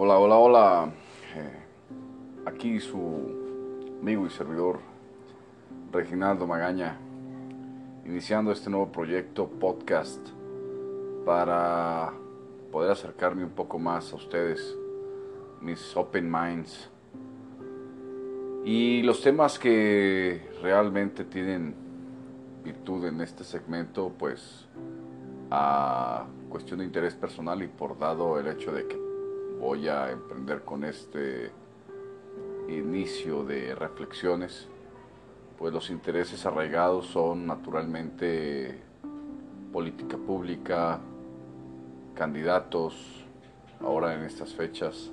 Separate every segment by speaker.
Speaker 1: Hola, hola, hola. Eh, aquí su amigo y servidor Reginaldo Magaña, iniciando este nuevo proyecto podcast para poder acercarme un poco más a ustedes, mis open minds y los temas que realmente tienen virtud en este segmento, pues a cuestión de interés personal y por dado el hecho de que voy a emprender con este inicio de reflexiones, pues los intereses arraigados son naturalmente política pública, candidatos, ahora en estas fechas,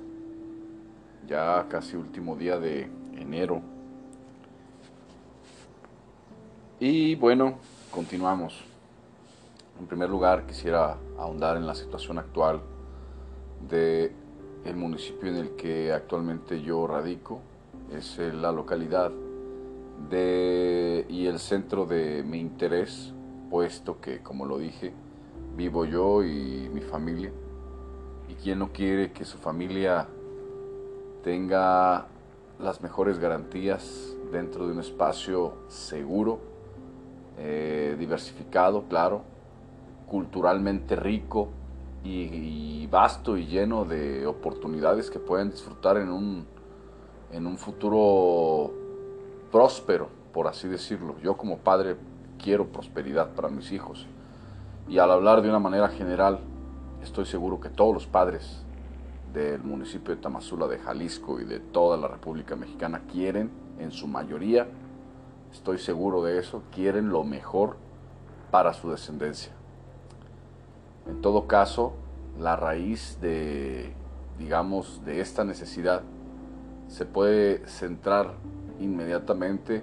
Speaker 1: ya casi último día de enero. Y bueno, continuamos. En primer lugar, quisiera ahondar en la situación actual de el municipio en el que actualmente yo radico. Es la localidad de, y el centro de mi interés, puesto que, como lo dije, vivo yo y mi familia. Y quien no quiere que su familia tenga las mejores garantías dentro de un espacio seguro, eh, diversificado, claro, culturalmente rico y, vasto y lleno de oportunidades que pueden disfrutar en un, en un futuro próspero, por así decirlo. Yo como padre quiero prosperidad para mis hijos. Y al hablar de una manera general, estoy seguro que todos los padres del municipio de Tamazula, de Jalisco y de toda la República Mexicana quieren, en su mayoría, estoy seguro de eso, quieren lo mejor para su descendencia. En todo caso, la raíz de, digamos, de esta necesidad se puede centrar inmediatamente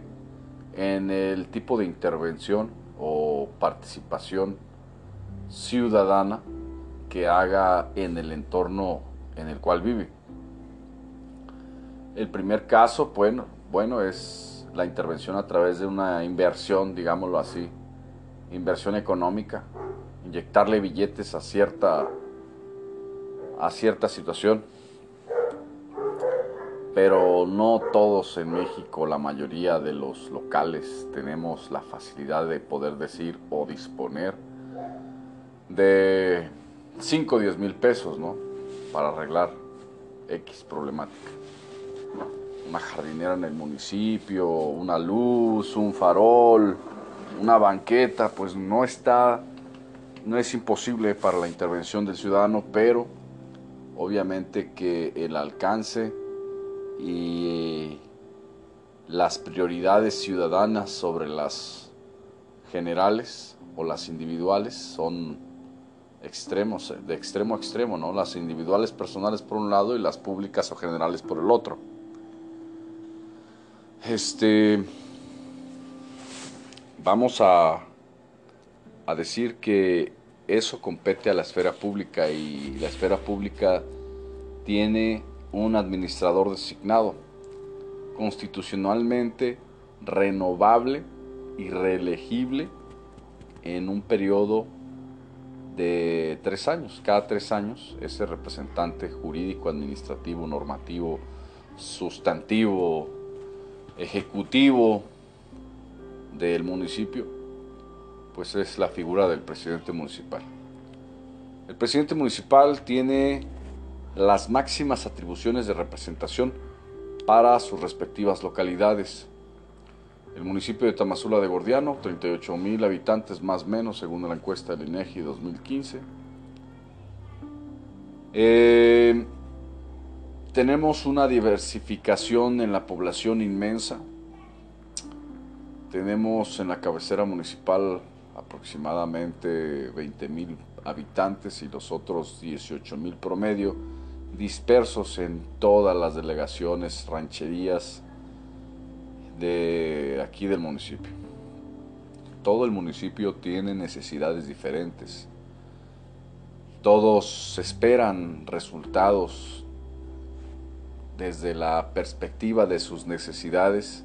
Speaker 1: en el tipo de intervención o participación ciudadana que haga en el entorno en el cual vive. El primer caso, bueno, bueno, es la intervención a través de una inversión, digámoslo así, inversión económica, inyectarle billetes a cierta, a cierta situación. Pero no todos en México, la mayoría de los locales, tenemos la facilidad de poder decir o disponer de 5 o 10 mil pesos, ¿no? Para arreglar X problemática. Una jardinera en el municipio, una luz, un farol, una banqueta, pues no está no es imposible para la intervención del ciudadano, pero obviamente que el alcance y las prioridades ciudadanas sobre las generales o las individuales son extremos, de extremo a extremo, ¿no? Las individuales personales por un lado y las públicas o generales por el otro. Este vamos a a decir que eso compete a la esfera pública y la esfera pública tiene un administrador designado, constitucionalmente renovable y reelegible en un periodo de tres años. Cada tres años ese representante jurídico, administrativo, normativo, sustantivo, ejecutivo del municipio pues es la figura del presidente municipal. El presidente municipal tiene las máximas atribuciones de representación para sus respectivas localidades. El municipio de Tamazula de Gordiano, 38 mil habitantes más o menos según la encuesta del INEGI 2015. Eh, tenemos una diversificación en la población inmensa. Tenemos en la cabecera municipal aproximadamente 20 mil habitantes y los otros 18 mil promedio dispersos en todas las delegaciones, rancherías de aquí del municipio. Todo el municipio tiene necesidades diferentes. Todos esperan resultados desde la perspectiva de sus necesidades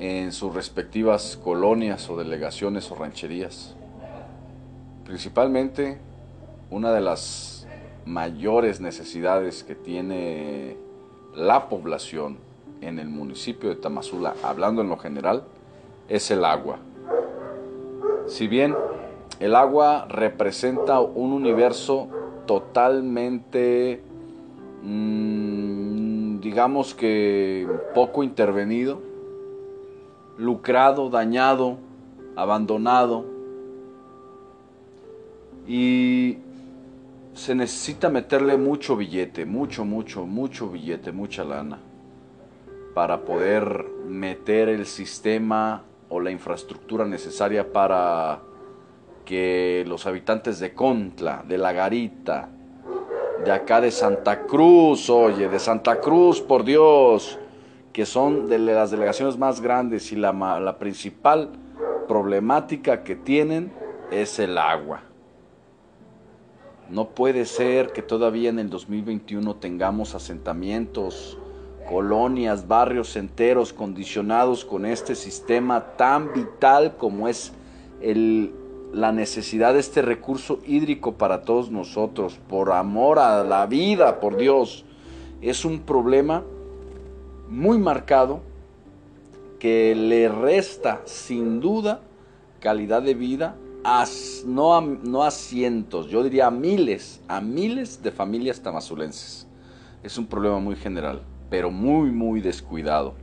Speaker 1: en sus respectivas colonias o delegaciones o rancherías. Principalmente, una de las mayores necesidades que tiene la población en el municipio de Tamazula, hablando en lo general, es el agua. Si bien el agua representa un universo totalmente, mm, digamos que poco intervenido, lucrado, dañado, abandonado, y se necesita meterle mucho billete, mucho, mucho, mucho billete, mucha lana, para poder meter el sistema o la infraestructura necesaria para que los habitantes de Contla, de La Garita, de acá de Santa Cruz, oye, de Santa Cruz, por Dios, que son de las delegaciones más grandes y la, la principal problemática que tienen es el agua. No puede ser que todavía en el 2021 tengamos asentamientos, colonias, barrios enteros condicionados con este sistema tan vital como es el, la necesidad de este recurso hídrico para todos nosotros, por amor a la vida, por Dios. Es un problema muy marcado que le resta sin duda calidad de vida no, a, no a cientos, yo diría a miles, a miles de familias tamazulenses. Es un problema muy general, pero muy, muy descuidado,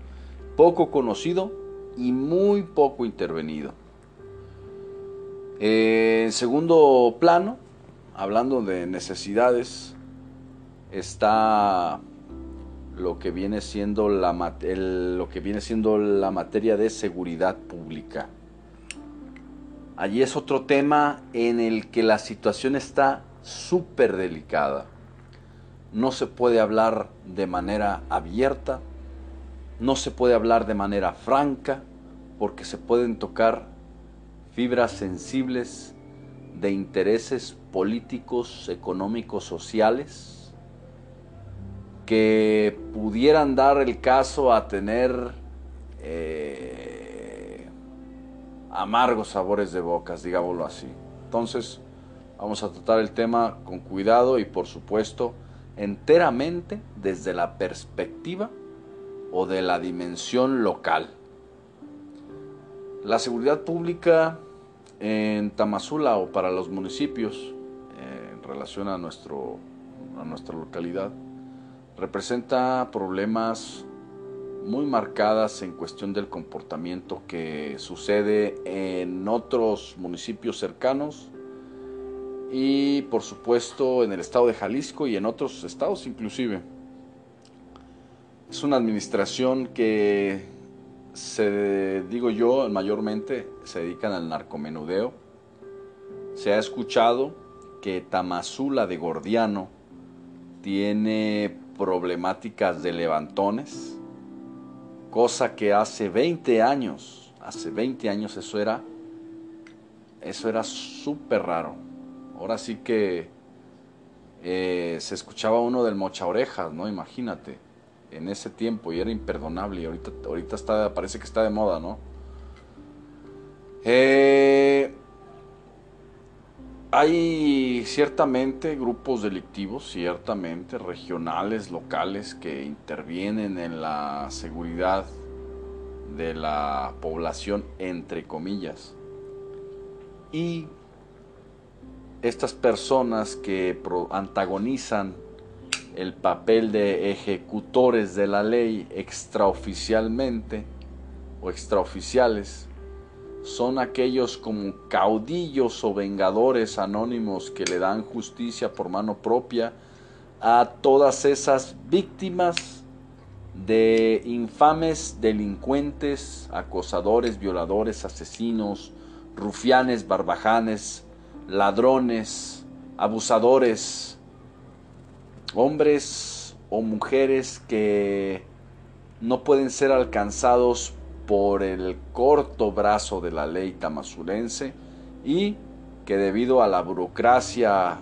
Speaker 1: poco conocido y muy poco intervenido. en segundo plano, hablando de necesidades, está lo que viene siendo la, lo que viene siendo la materia de seguridad pública. Allí es otro tema en el que la situación está súper delicada. No se puede hablar de manera abierta, no se puede hablar de manera franca, porque se pueden tocar fibras sensibles de intereses políticos, económicos, sociales, que pudieran dar el caso a tener eh, amargos sabores de bocas, digámoslo así. Entonces, vamos a tratar el tema con cuidado y por supuesto enteramente desde la perspectiva o de la dimensión local. La seguridad pública en Tamazula o para los municipios eh, en relación a, nuestro, a nuestra localidad representa problemas muy marcadas en cuestión del comportamiento que sucede en otros municipios cercanos y por supuesto en el estado de Jalisco y en otros estados inclusive. Es una administración que se digo yo mayormente se dedican al narcomenudeo. Se ha escuchado que Tamazula de Gordiano tiene problemáticas de levantones cosa que hace 20 años, hace 20 años eso era, eso era súper raro. Ahora sí que eh, se escuchaba uno del mocha orejas, ¿no? Imagínate, en ese tiempo y era imperdonable y ahorita, ahorita está, parece que está de moda, ¿no? Eh, hay ciertamente grupos delictivos, ciertamente regionales, locales, que intervienen en la seguridad de la población, entre comillas. Y estas personas que antagonizan el papel de ejecutores de la ley extraoficialmente o extraoficiales, son aquellos como caudillos o vengadores anónimos que le dan justicia por mano propia a todas esas víctimas de infames delincuentes, acosadores, violadores, asesinos, rufianes, barbajanes, ladrones, abusadores, hombres o mujeres que no pueden ser alcanzados por el corto brazo de la ley tamazulense y que debido a la burocracia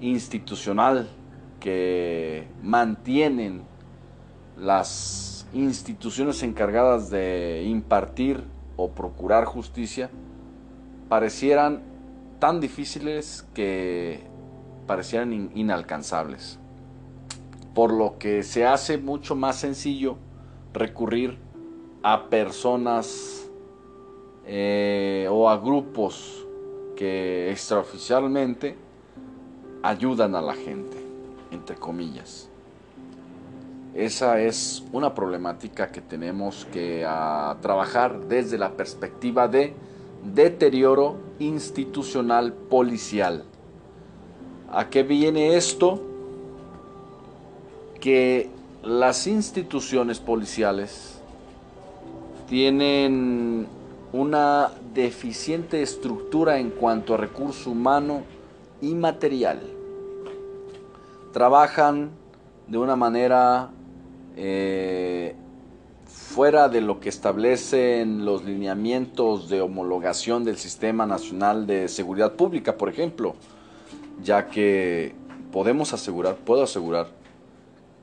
Speaker 1: institucional que mantienen las instituciones encargadas de impartir o procurar justicia parecieran tan difíciles que parecieran inalcanzables. Por lo que se hace mucho más sencillo recurrir a personas eh, o a grupos que extraoficialmente ayudan a la gente, entre comillas. Esa es una problemática que tenemos que trabajar desde la perspectiva de deterioro institucional policial. ¿A qué viene esto? Que las instituciones policiales tienen una deficiente estructura en cuanto a recurso humano y material. Trabajan de una manera eh, fuera de lo que establecen los lineamientos de homologación del Sistema Nacional de Seguridad Pública, por ejemplo, ya que podemos asegurar, puedo asegurar,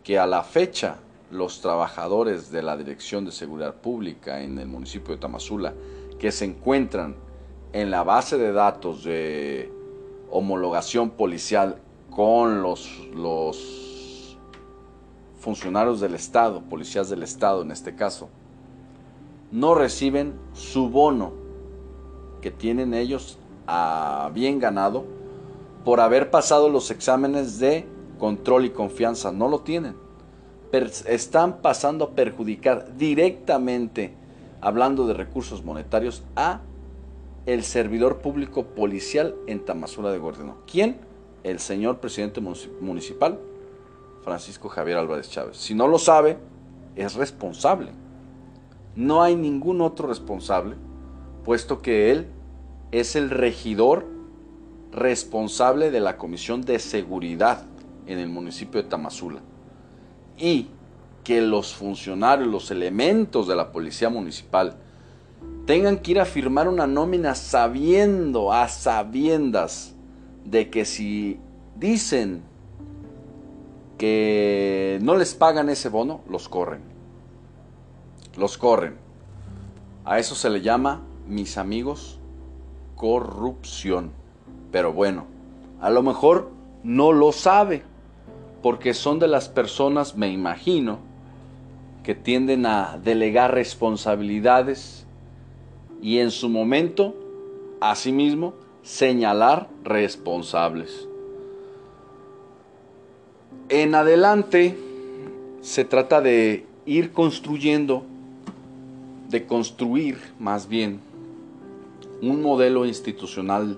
Speaker 1: que a la fecha los trabajadores de la Dirección de Seguridad Pública en el municipio de Tamazula, que se encuentran en la base de datos de homologación policial con los, funcionarios del Estado, policías del Estado en este caso, no reciben su bono que tienen ellos a bien ganado por haber pasado los exámenes de control y confianza. No lo tienen. Están pasando a perjudicar directamente, hablando de recursos monetarios, a el servidor público policial en Tamazula de Gordeno. ¿Quién? El señor presidente municipal Francisco Javier Álvarez Chávez. Si no lo sabe, es responsable. No hay ningún otro responsable, puesto que él es el regidor responsable de la Comisión de Seguridad en el municipio de Tamazula. Y que los funcionarios, los elementos de la Policía Municipal, tengan que ir a firmar una nómina sabiendo, a sabiendas, de que si dicen que no les pagan ese bono, los corren. Los corren. A eso se le llama, mis amigos, corrupción. Pero bueno, a lo mejor no lo sabe, porque son de las personas, me imagino, que tienden a delegar responsabilidades y en su momento, asimismo, señalar responsables. En adelante se trata de ir construyendo, de construir más bien, un modelo institucional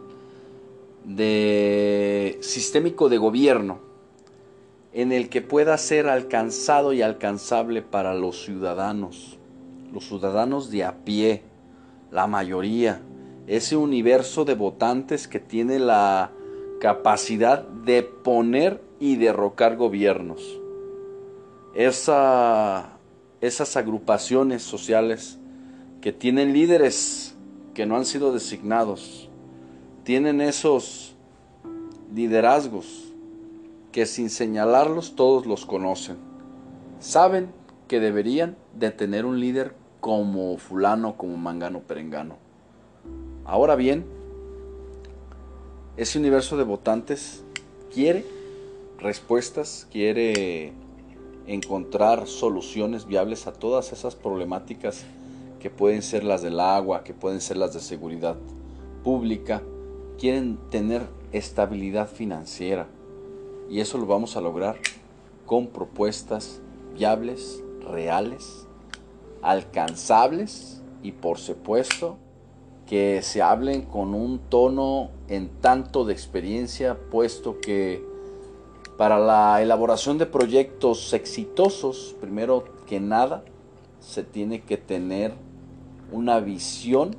Speaker 1: de sistémico de gobierno en el que pueda ser alcanzado y alcanzable para los ciudadanos, los ciudadanos de a pie, la mayoría, ese universo de votantes que tiene la capacidad de poner y derrocar gobiernos. Esa, esas agrupaciones sociales que tienen líderes que no han sido designados, tienen esos liderazgos que sin señalarlos todos los conocen. Saben que deberían de tener un líder como fulano, como mangano, perengano. Ahora bien, ese universo de votantes quiere respuestas, quiere encontrar soluciones viables a todas esas problemáticas que pueden ser las del agua, que pueden ser las de seguridad pública, quieren tener estabilidad financiera y eso lo vamos a lograr con propuestas viables, reales, alcanzables y por supuesto que se hablen con un tono en tanto de experiencia, puesto que para la elaboración de proyectos exitosos, primero que nada, se tiene que tener una visión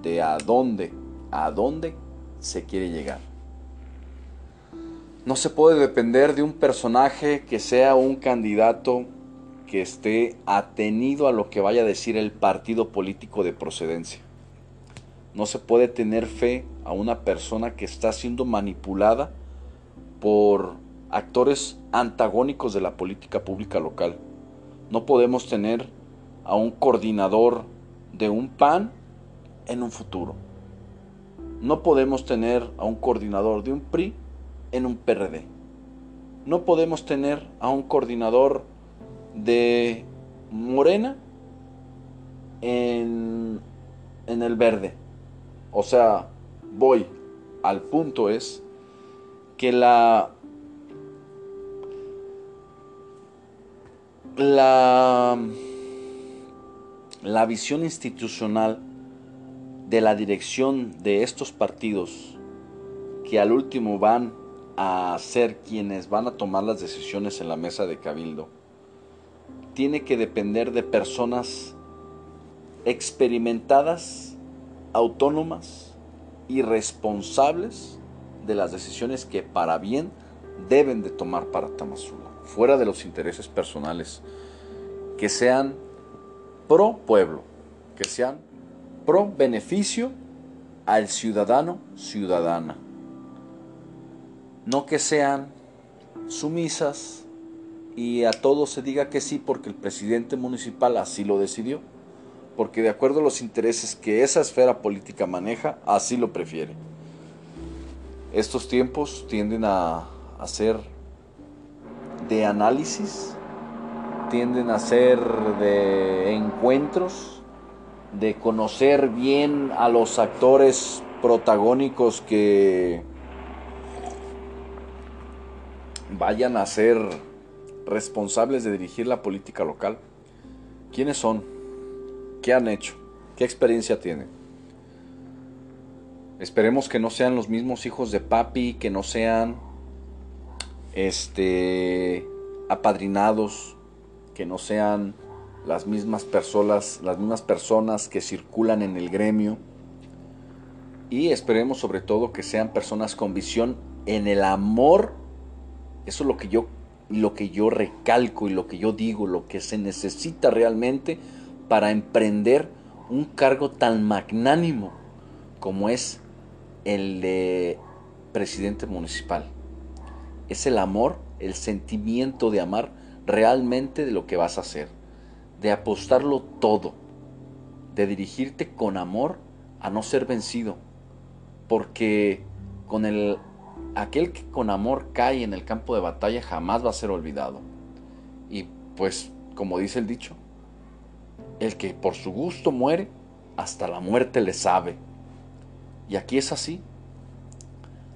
Speaker 1: de a dónde, a dónde se quiere llegar. No se puede depender de un personaje que sea un candidato que esté atenido a lo que vaya a decir el partido político de procedencia. No se puede tener fe a una persona que está siendo manipulada por actores antagónicos de la política pública local. No podemos tener a un coordinador de un PAN en un futuro. No podemos tener a un coordinador de un PRI en un PRD. No podemos tener a un coordinador de Morena en, en el verde. O sea, voy al punto es que la la la visión institucional de la dirección de estos partidos que al último van a ser quienes van a tomar las decisiones en la mesa de cabildo tiene que depender de personas experimentadas, autónomas y responsables de las decisiones que para bien deben de tomar para Tamazula, fuera de los intereses personales, que sean pro pueblo, que sean pro beneficio al ciudadano, ciudadana. No que sean sumisas y a todo se diga que sí porque el presidente municipal así lo decidió, porque de acuerdo a los intereses que esa esfera política maneja, así lo prefiere. Estos tiempos tienden a, ser de análisis, tienden a ser de encuentros, de conocer bien a los actores protagónicos que vayan a ser responsables de dirigir la política local. ¿Quiénes son? ¿Qué han hecho? ¿Qué experiencia tienen? Esperemos que no sean los mismos hijos de papi, que no sean este apadrinados, que no sean las mismas personas, las mismas personas que circulan en el gremio. Y esperemos sobre todo que sean personas con visión en el amor. Eso es lo que yo lo que yo recalco y lo que yo digo, lo que se necesita realmente para emprender un cargo tan magnánimo como es el de presidente municipal. Es el amor, el sentimiento de amar realmente de lo que vas a hacer, de apostarlo todo, de dirigirte con amor a no ser vencido, porque con el aquel que con amor cae en el campo de batalla jamás va a ser olvidado. Y pues, como dice el dicho, el que por su gusto muere, hasta la muerte le sabe. Y aquí es así.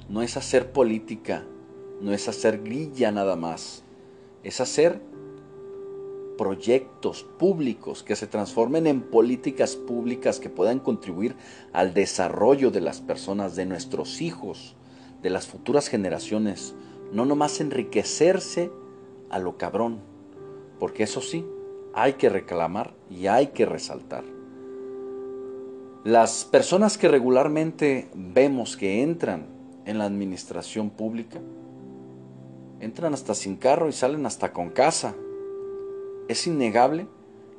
Speaker 1: No es hacer política, no es hacer grilla nada más. Es hacer proyectos públicos que se transformen en políticas públicas que puedan contribuir al desarrollo de las personas, de nuestros hijos, de las futuras generaciones, no nomás enriquecerse a lo cabrón, porque eso sí, hay que reclamar y hay que resaltar. Las personas que regularmente vemos que entran en la administración pública, entran hasta sin carro y salen hasta con casa. Es innegable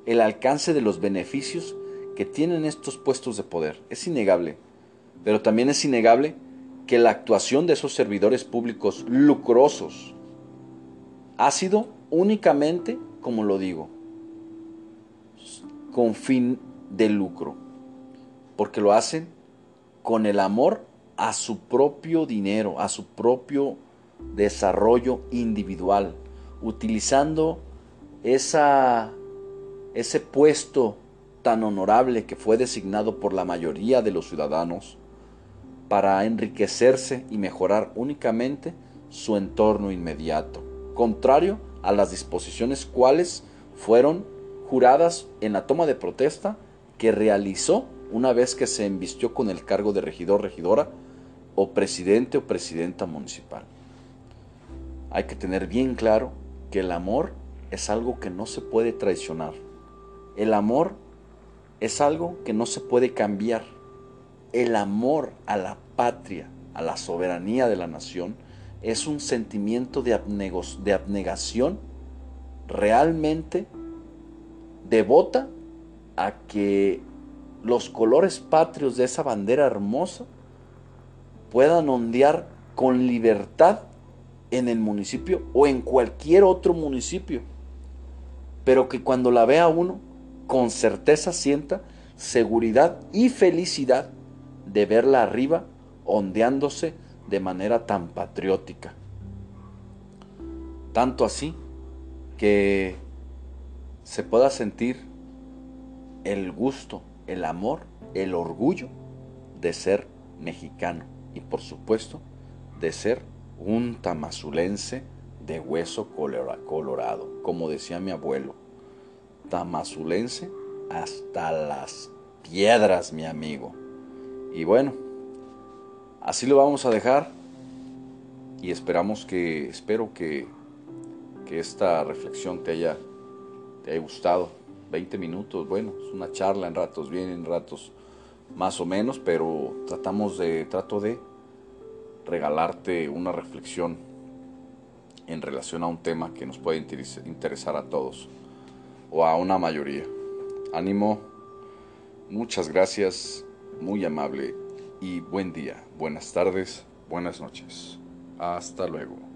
Speaker 1: el alcance de los beneficios que tienen estos puestos de poder. Es innegable. Pero también es innegable que la actuación de esos servidores públicos lucrosos ha sido únicamente, como lo digo, con fin de lucro, porque lo hacen con el amor a su propio dinero, a su propio desarrollo individual, utilizando ese puesto tan honorable que fue designado por la mayoría de los ciudadanos para enriquecerse y mejorar únicamente su entorno inmediato, contrario a las disposiciones cuales fueron juradas en la toma de protesta que realizó una vez que se embistió con el cargo de regidor, regidora o presidente o presidenta municipal. Hay que tener bien claro que el amor es algo que no se puede traicionar. El amor es algo que no se puede cambiar el amor a la patria, a la soberanía de la nación, es un sentimiento de, abnegación realmente devota a que los colores patrios de esa bandera hermosa puedan ondear con libertad en el municipio o en cualquier otro municipio, pero que cuando la vea uno, con certeza sienta seguridad y felicidad de verla arriba ondeándose de manera tan patriótica. Tanto así que se pueda sentir el gusto, el amor, el orgullo de ser mexicano y por supuesto de ser un tamazulense de hueso colorado, como decía mi abuelo, tamazulense hasta las piedras, mi amigo. Y bueno, así lo vamos a dejar y esperamos que, espero que, que esta reflexión te haya, te haya gustado. 20 minutos, bueno, es una charla en ratos bien, en ratos más o menos, pero tratamos de, trato de regalarte una reflexión en relación a un tema que nos puede interesar a todos o a una mayoría. Ánimo, muchas gracias, muy amable y buen día, buenas tardes, buenas noches. Hasta luego.